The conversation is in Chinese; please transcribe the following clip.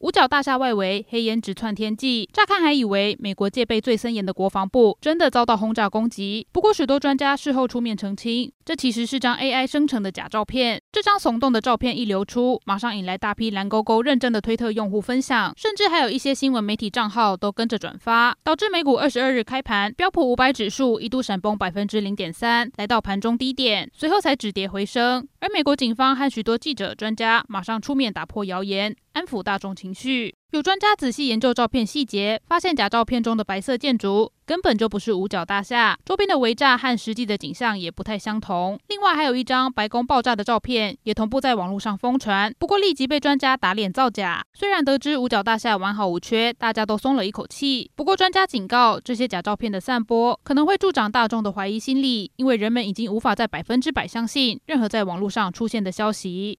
五角大厦外围黑烟直窜天际，乍看还以为美国戒备最森严的国防部真的遭到轰炸攻击。不过，许多专家事后出面澄清，这其实是张 AI 生成的假照片。这张耸动的照片一流出，马上引来大批蓝勾勾认证的推特用户分享，甚至还有一些新闻媒体账号都跟着转发，导致美股二十二日开盘，标普五百指数一度闪崩百分之零点三，来到盘中低点，随后才止跌回升。而美国警方和许多记者、专家马上出面打破谣言。安抚大众情绪。有专家仔细研究照片细节，发现假照片中的白色建筑根本就不是五角大厦，周边的围栅和实际的景象也不太相同。另外，还有一张白宫爆炸的照片也同步在网络上疯传，不过立即被专家打脸造假。虽然得知五角大厦完好无缺，大家都松了一口气。不过专家警告，这些假照片的散播可能会助长大众的怀疑心理，因为人们已经无法在百分之百相信任何在网络上出现的消息。